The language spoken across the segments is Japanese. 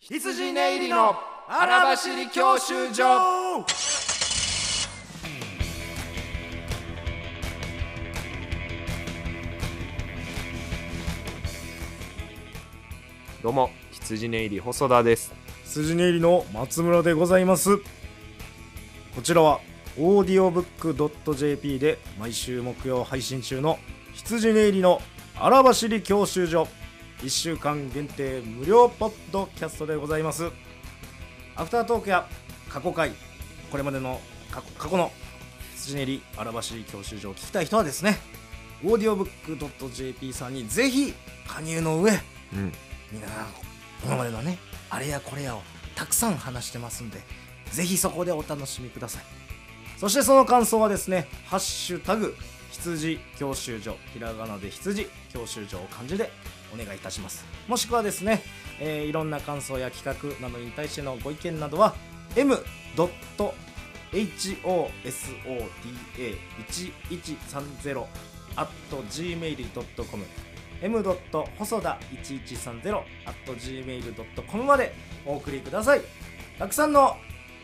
羊寝入りの荒走り教習所。どうも羊寝入り細田です。筋練りの松村でございます。こちらはオーディオブックドット JP で毎週木曜配信中の羊練りの荒走り教習所1週間限定無料ポッドキャストでございます。アフタートークや過去回これまでの過去過去の羊練り荒走り教習所を聞きたい人はですねオーディオブックドット JP さんにぜひ加入の上うん。みんな今までのねあれやこれやをたくさん話してますんでぜひそこでお楽しみください。そしてその感想はですね「ハッシュタグ羊教習所」ひらがなで羊教習所を漢字でお願いいたします。もしくはですね、えーいろんな感想や企画などに対してのご意見などは m.hosoda1130 at gmail.com m. 細田1130 at gmail.com までお送りください。たくさんの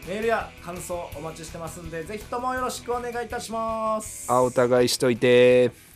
メールや感想お待ちしてますんでぜひともよろしくお願いいたします。あお互いしといて。